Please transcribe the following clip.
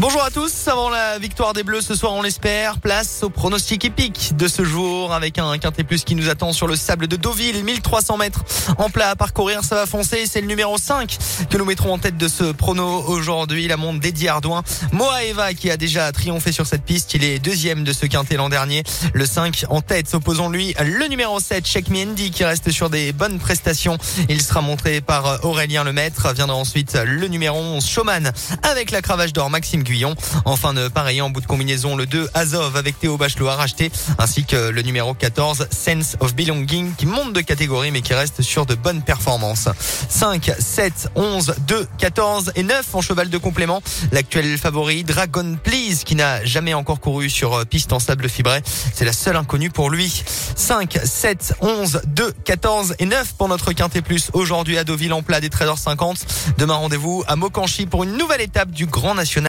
Bonjour à tous, avant la victoire des Bleus ce soir on l'espère, place au pronostic épique de ce jour avec un quintet plus qui nous attend sur le sable de Deauville, 1300 mètres en plat à parcourir, ça va foncer, c'est le numéro 5 que nous mettrons en tête de ce prono aujourd'hui, la montre d'Eddie Ardouin, Moaeva qui a déjà triomphé sur cette piste, il est deuxième de ce quintet l'an dernier, le 5 en tête, opposons lui le numéro 7, Check Me qui reste sur des bonnes prestations, il sera montré par Aurélien Lemaître, viendra ensuite le numéro 11, Showman avec la cravache d'or, Maxime Guyon. Enfin, de pareil en bout de combinaison, le 2 Azov avec Théo Bachelot à ainsi que le numéro 14 Sense of Belonging qui monte de catégorie mais qui reste sur de bonnes performances. 5, 7, 11, 2, 14 et 9 en cheval de complément. L'actuel favori Dragon Please qui n'a jamais encore couru sur piste en sable fibré. C'est la seule inconnue pour lui. 5, 7, 11, 2, 14 et 9 pour notre quintet plus aujourd'hui à Deauville en plat des traders 50. Demain rendez-vous à Mokanchi pour une nouvelle étape du Grand National.